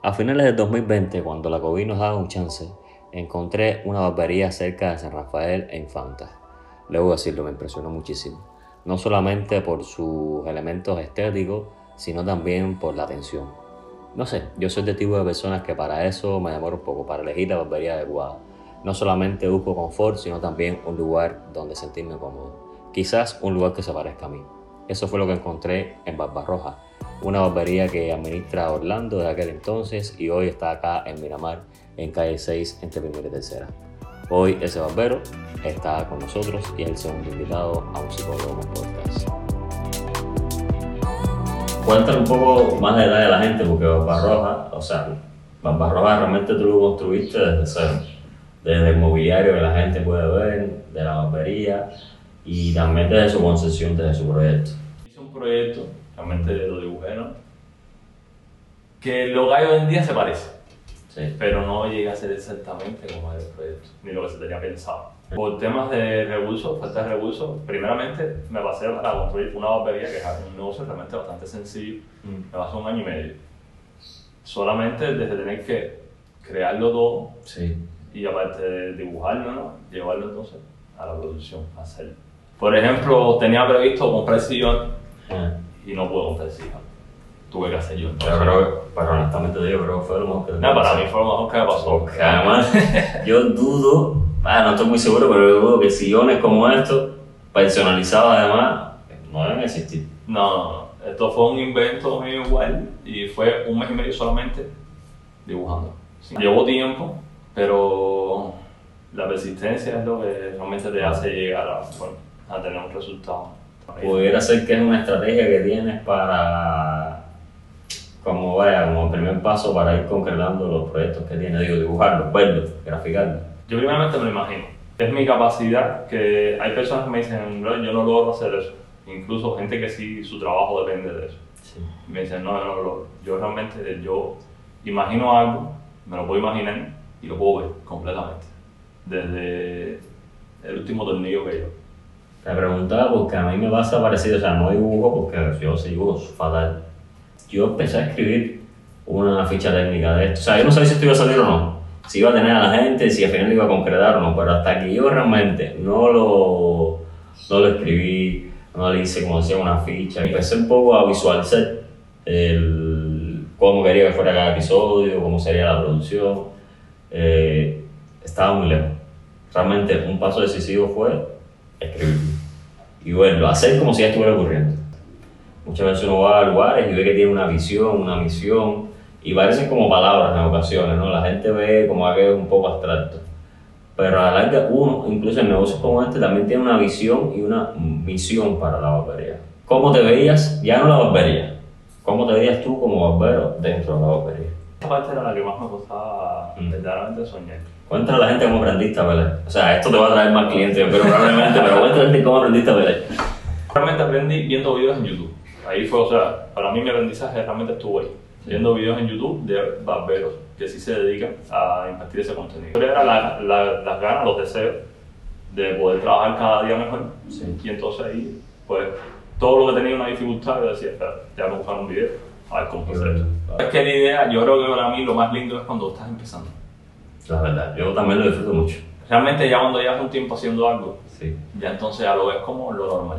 A finales del 2020, cuando la COVID nos daba un chance, encontré una barbería cerca de San Rafael e Infanta. Luego decirlo, me impresionó muchísimo. No solamente por sus elementos estéticos, sino también por la atención. No sé, yo soy de tipo de personas que para eso me demoro un poco, para elegir la barbería adecuada. No solamente busco confort, sino también un lugar donde sentirme cómodo. Quizás un lugar que se parezca a mí. Eso fue lo que encontré en Barbarroja, una barbería que administra Orlando de aquel entonces y hoy está acá en Miramar, en calle 6, entre primera y tercera. Hoy ese barbero está con nosotros y es el segundo invitado a un psicólogo podcast. Cuéntale un poco más de edad de la gente, porque Barbarroja, o sea, Barbarroja realmente tú lo construiste desde cero. Desde el mobiliario que la gente puede ver, de la barbería y también desde su concesión, desde su proyecto. Hice un proyecto realmente lo dibujé, ¿no? Que lo que hay hoy en día se parece, Sí. pero no llega a ser exactamente como es el proyecto, ni lo que se tenía pensado. Por temas de recursos, falta de recursos, primeramente me pasé para construir una barbería que es un negocio realmente bastante sencillo, Mm. me pasó un año y medio. Solamente desde tener que crearlo todo Sí. y aparte de dibujarlo, ¿no? llevarlo entonces a la producción, a hacerlo. Por ejemplo, tenía previsto comprar sillón Ah. y no puedo comprar sillón. Tuve que hacer yo. Pero, pero honestamente te digo, creo que fue lo mejor que te No, para mí fue lo mejor que me pasó. Porque además, yo dudo, ah, no estoy muy seguro, pero yo dudo que sillones como estos, personalizados además, no deben existir. No, no, no. Esto fue un invento mío igual y fue un mes y medio solamente dibujando. Sí. Llevó tiempo, pero la persistencia es lo que realmente te hace llegar a, bueno, a tener un resultado. Pudiera ser que es una estrategia que tienes para, como vaya, como primer paso para ir concretando los proyectos que tienes, digo, dibujarlos, verlos, graficarlos. Yo primeramente me lo imagino. Es mi capacidad que hay personas que me dicen, "Bro, yo no logro hacer eso. Incluso gente que sí, su trabajo depende de eso. Sí. Me dicen, no, yo no lo logro. Yo realmente, yo imagino algo, me lo puedo imaginar y lo puedo ver completamente. Desde el último tornillo que yo. Te preguntaba porque a mí me pasa parecido, o sea, no dibujo porque yo sí dibujo fatal. Yo empecé a escribir una ficha técnica de esto. O sea, yo no sabía si esto iba a salir o no. Si iba a tener a la gente, si al final iba a concretar o no. Pero hasta que yo realmente no lo, no lo escribí, no le hice como decía una ficha. Empecé un poco a visualizar el, cómo quería que fuera cada episodio, cómo sería la producción. Eh, estaba muy lejos. Realmente un paso decisivo fue escribir y verlo, hacer como si ya estuviera ocurriendo. Muchas veces uno va a lugares y ve que tiene una visión, una misión, y parecen como palabras en ocasiones, ¿no? La gente ve como aquello un poco abstracto. Pero a la larga, uno, incluso en negocios como este, también tiene una visión y una misión para la barbería. ¿Cómo te veías, ya no la barbería, cómo te veías tú como barbero dentro de la barbería? Parte era la que más me costaba verdaderamente soñar. Cuéntale a la gente cómo aprendiste a pelear. O sea, esto te va a traer más clientes, pero probablemente, pero cuéntale a la gente cómo aprendiste a pelear. Realmente aprendí viendo videos en YouTube. Ahí fue, o sea, para mí mi aprendizaje realmente estuvo ahí. Viendo videos en YouTube de barberos que sí se dedican a impartir ese contenido. Pero era la- la- las ganas, los deseos de poder trabajar cada día mejor. Sí. Y entonces ahí, pues, todo lo que tenía una dificultad, yo decía, espera, te voy a buscar un video, a ver cómo se hace esto. Es que la idea, yo creo que para mí lo más lindo es cuando estás empezando. La verdad, yo también lo disfruto mucho. Realmente ya cuando llevas un tiempo haciendo algo, Sí. ya entonces ya lo ves como lo normal.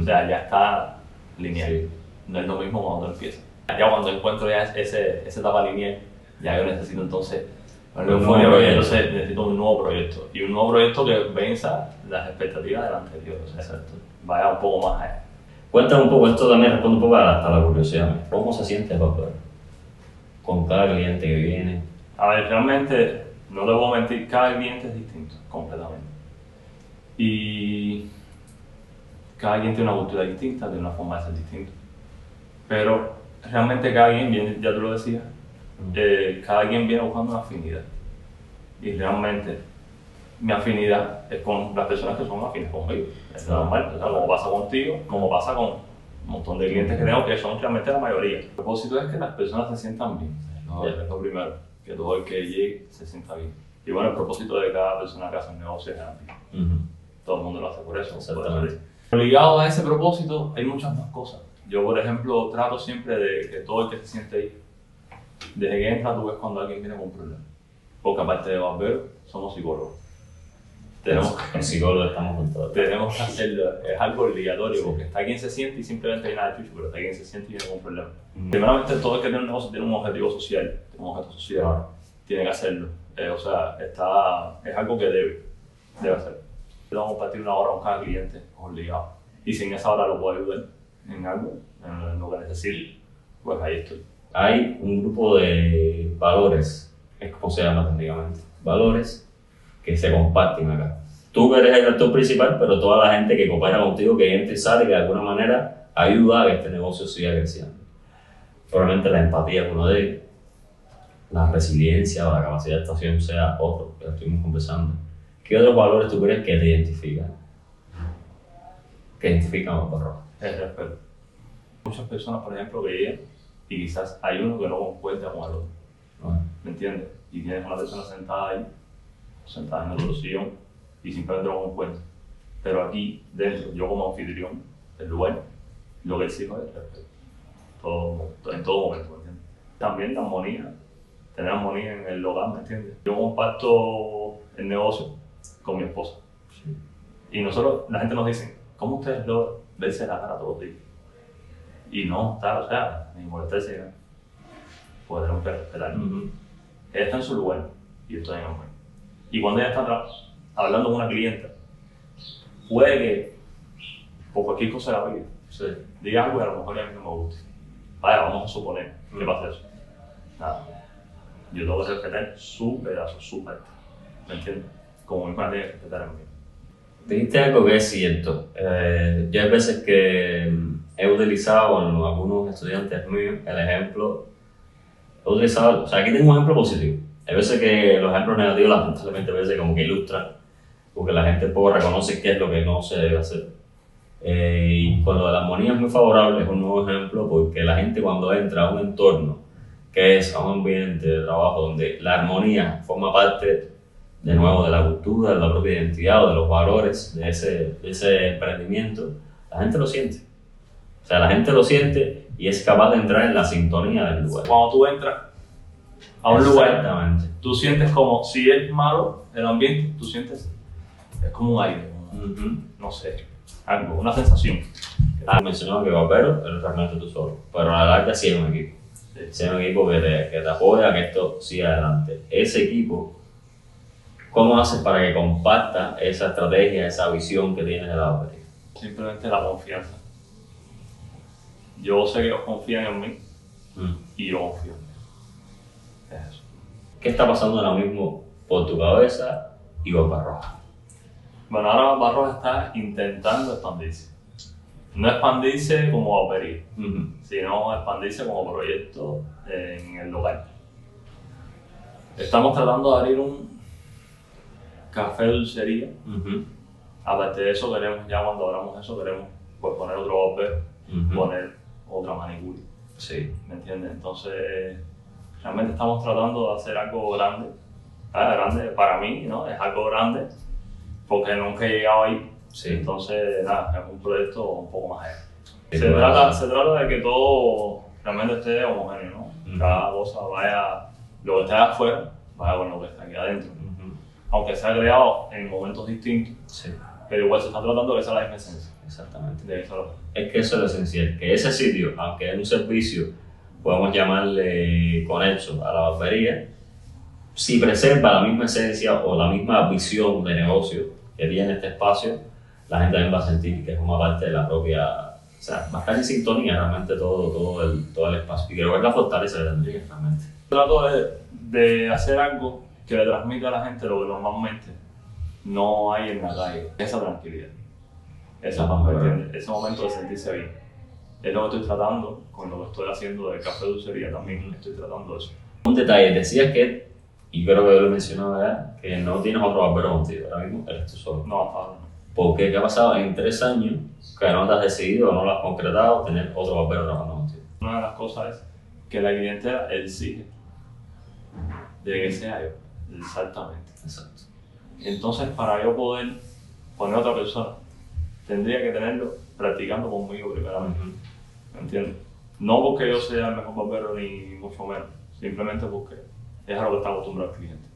O sea, ya está lineal. Sí. No es lo mismo cuando empieza. Ya cuando encuentro ya ese, esa etapa lineal, ya yo necesito entonces Un nuevo nuevo proyecto. entonces necesito un nuevo proyecto. Y un nuevo proyecto que venza las expectativas del anterior. O sea, Exacto. vaya un poco más allá. Cuéntame un poco, esto también responde un poco a hasta la curiosidad. ¿Cómo se siente el barbero? Con cada cliente que viene. A ver, realmente, no le voy a mentir, cada cliente es distinto, completamente. Y cada quien tiene una cultura distinta, tiene una forma de ser distinta. Pero realmente cada quien viene, ya tú lo decías, eh, cada quien viene buscando una afinidad. Y realmente mi afinidad es con las personas que son afines conmigo. Es normal, o sea, como pasa contigo, como pasa con un montón de clientes que tengo que son realmente la mayoría. El propósito es que las personas se sientan bien. No. Es lo primero, que todo el que llegue se sienta bien. Y bueno, el propósito de cada persona que hace un negocio es ganar bien. Ujú. Todo el mundo lo hace por eso. Ligado a ese propósito hay muchas más cosas. Yo, por ejemplo, trato siempre de que todo el que se siente ahí Desde que entras tú ves cuando alguien viene con un problema. Porque aparte de barberos, somos psicólogos. Tenemos, Los psicólogos estamos con todo. tenemos que hacerlo, es algo obligatorio, porque está quien se siente y simplemente hay nada chucho, pero está quien se siente y viene con un problema. Mm. Primeramente, todo el que tiene un negocio tiene un objetivo social, tiene un objeto social, Claro. tiene que hacerlo. Eh, o sea, está, es algo que debe, debe hacer. Vamos a compartir una hora con cada cliente, obligado. Y si en esa hora lo puedo ayudar en algo, en lo que necesite, pues ahí estoy. Hay un grupo de valores, es como se llama técnicamente, valores que se comparten acá. Tú que eres el actor principal, pero toda la gente que coopera contigo, que entra y sale, que de alguna manera ayuda a que este negocio siga creciendo. Probablemente la empatía es uno de ellos, la resiliencia o la capacidad de actuación sea otro, que estuvimos conversando. ¿Qué otros valores tú crees que te identifican? Que identifican a. El respeto. Muchas personas, por ejemplo, que llegan y quizás hay uno que no concuerda con el otro. ¿Me entiendes? Y tienes una persona sentada ahí, o sentada en otro sillón, y simplemente no concuerda. Pero aquí, dentro, yo como anfitrión del lugar, lo que exijo es respeto. Todo, en todo momento, ¿me entiendes? También la armonía, tener armonía en el hogar, ¿me entiendes? Yo comparto el negocio con mi esposa. Y nosotros, la gente nos dice, ¿cómo ustedes lo verse la cara todos los días? Y no, tal, o sea, ni molestarse, ¿no? pues tenemos que respetar. Ujú. Ella está en su lugar y yo estoy en el. Y cuando ella está atrás, hablando con una clienta, puede que, por cualquier cosa de la vida, Sí. diga algo que a lo mejor a mí no me guste. Vaya, vamos a suponer que Mm. pasa eso. Nada. Yo tengo que respetar su pedazo, su parte. ¿Me entiendes? Como mi padre tiene que respetar el mío. Dijiste algo que es cierto. Eh, yo hay veces que mm, he utilizado con algunos estudiantes míos el ejemplo. He utilizado, o sea, aquí tengo un ejemplo positivo. Hay veces que los ejemplos negativos, lamentablemente, a veces como que ilustran, porque la gente poco reconoce qué es lo que no se debe hacer. Eh, y de la armonía es muy favorable, es un nuevo ejemplo, porque la gente cuando entra a un entorno que es a un ambiente de trabajo donde la armonía forma parte de nuevo de la cultura, de la propia identidad o de los valores de ese, de ese emprendimiento, la gente lo siente. O sea, la gente lo siente y es capaz de entrar en la sintonía del lugar. Cuando tú entras a un lugar, Exactamente. tú sientes como, si es malo el ambiente, tú sientes, es como un aire, como, Ujú. no sé, algo, una sensación. Ah, mencionaba que Barbero eres realmente tú solo, pero a la larga sí es un equipo. Sí. Sí es un equipo que te, que te apoya que esto siga adelante. Ese equipo, ¿cómo haces para que comparta esa estrategia, esa visión que tienes de la barbería? Simplemente la confianza. Yo sé que ellos confían en mí Mm. y yo confío en eso. ¿Qué está pasando ahora mismo por tu cabeza y Barba Roja? Bueno, ahora Barros está intentando expandirse. No expandirse como barbería, Ujú. sino expandirse como proyecto en el local. Estamos tratando de abrir un café dulcería. Ujú. Aparte de eso, queremos, ya cuando abramos eso, queremos pues, poner otro Ujú. poner otra manicure. Sí. ¿Me entiendes? Entonces, realmente estamos tratando de hacer algo grande. Ah, grande para mí, ¿no? Es algo grande porque nunca he llegado ahí. Sí. Entonces, nada, es un proyecto un poco más. Sí, Se trata, se trata de que todo realmente esté homogéneo, ¿no? Ujú. Cada cosa vaya, lo que está afuera, vaya con lo que está aquí adentro. Ujú. Aunque se ha creado en momentos distintos, Sí, pero igual se está tratando de que sea la misma esencia. exactamente. De eso, Es que eso es lo esencial, que ese sitio, aunque es un servicio, podemos llamarle conexo a la barbería, si preserva la misma esencia o la misma visión de negocio que tiene este espacio, la gente también va a sentir que es una parte de la propia, o sea, va a estar en sintonía realmente todo, todo, el, todo el espacio. Y creo que es la fortaleza de Enrique realmente. Trato de, de hacer algo que le transmita a la gente lo que normalmente no hay en la calle. Esa tranquilidad. Esa paz. Ese momento de sentirse bien. Es lo que estoy tratando con lo que estoy haciendo de café dulcería también. Estoy tratando eso. Un detalle, decías que, y creo que yo lo he mencionado ya, que no tienes otro barbero contigo, ahora mismo eres tú solo. No, ahora no. Porque ¿qué ha pasado en tres años que no te has decidido o no lo has concretado tener otro barbero trabajando contigo? Una de las cosas es que la clientela exige de que sea yo. Exactamente. Exacto. Entonces, para yo poder poner a otra persona, tendría que tenerlo practicando conmigo primeramente. ¿Me entiendes? No porque yo sea el mejor barbero ni mucho menos, Simplemente busque. Es a lo que está acostumbrado el cliente.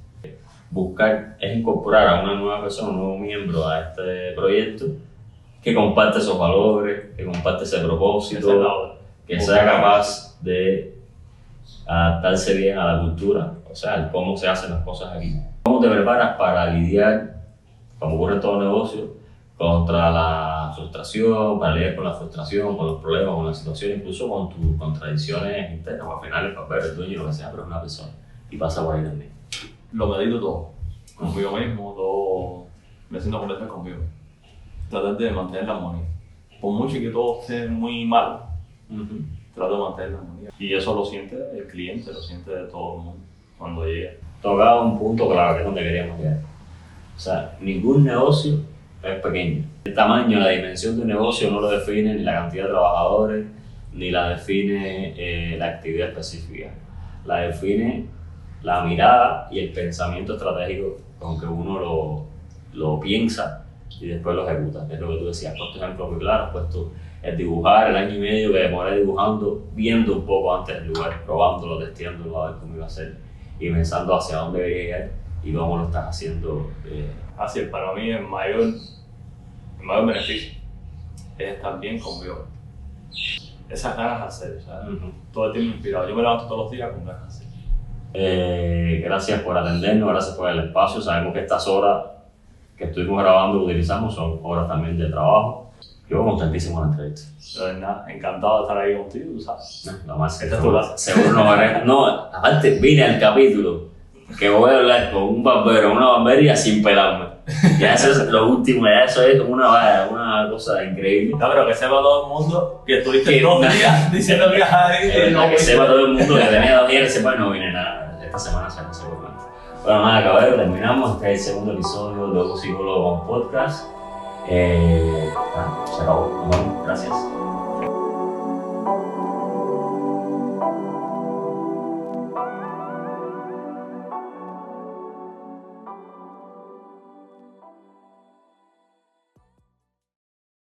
Buscar es incorporar a una nueva persona, un nuevo miembro a este proyecto que comparte esos valores, que comparte ese propósito, que Buscar- sea capaz de adaptarse bien a la cultura, o sea, el cómo se hacen las cosas aquí. ¿Cómo te preparas para lidiar, como ocurre en todo negocio, contra la frustración, para lidiar con la frustración, con los problemas, con la situación, incluso con tus contradicciones internas, o al final el papel, lo que sea, pero es una persona y pasa por ahí también. Lo medito todo. Conmigo mismo, todo. Me siento completo conmigo. Tratar de mantener la armonía. Por mucho que todo esté muy mal, trato de mantener la armonía. Y eso lo siente el cliente, lo siente de todo el mundo cuando llega. tocaba un punto clave, que es donde queríamos llegar. O sea, ningún negocio es pequeño. El tamaño, la dimensión de un negocio no lo define ni la cantidad de trabajadores, ni la define eh, la actividad específica. La define la mirada y el pensamiento estratégico con que uno lo, lo piensa y después lo ejecuta. Es lo que tú decías. Por ejemplo, muy claro, puesto el dibujar el año y medio que demoré dibujando, viendo un poco antes del lugar, probándolo, testeándolo, a ver cómo iba a ser y pensando hacia dónde quería llegar y cómo lo estás haciendo. eh, Así es, para mí el mayor, el mayor beneficio es estar bien conmigo. Esas ganas de hacer, o sea, ujú. todo el tiempo inspirado. Yo me levanto todos los días con ganas de hacer. Eh, gracias por atendernos, gracias por el espacio. Sabemos que estas horas que estuvimos grabando y utilizamos son horas también de trabajo. Yo contentísimo de la entrevista. De verdad, encantado de estar ahí contigo, tú sabes. ¿no? Lo más Esta es tu casa. seguro no No, aparte vine al capítulo que voy a hablar con un barbero, una barbería sin pelarme. Ya eso es lo último, ya eso es una, una cosa increíble. No, pero que sepa todo el mundo que estuviste dos días diciendo que verdad no que sepa todo el mundo que tenía dos días que sepa no vine nada. Esta semana se seguramente. Bueno, nada, caballero, terminamos. Este es el segundo episodio de Loco Psicólogo Podcast. Eh, ah, se acabó. Gracias.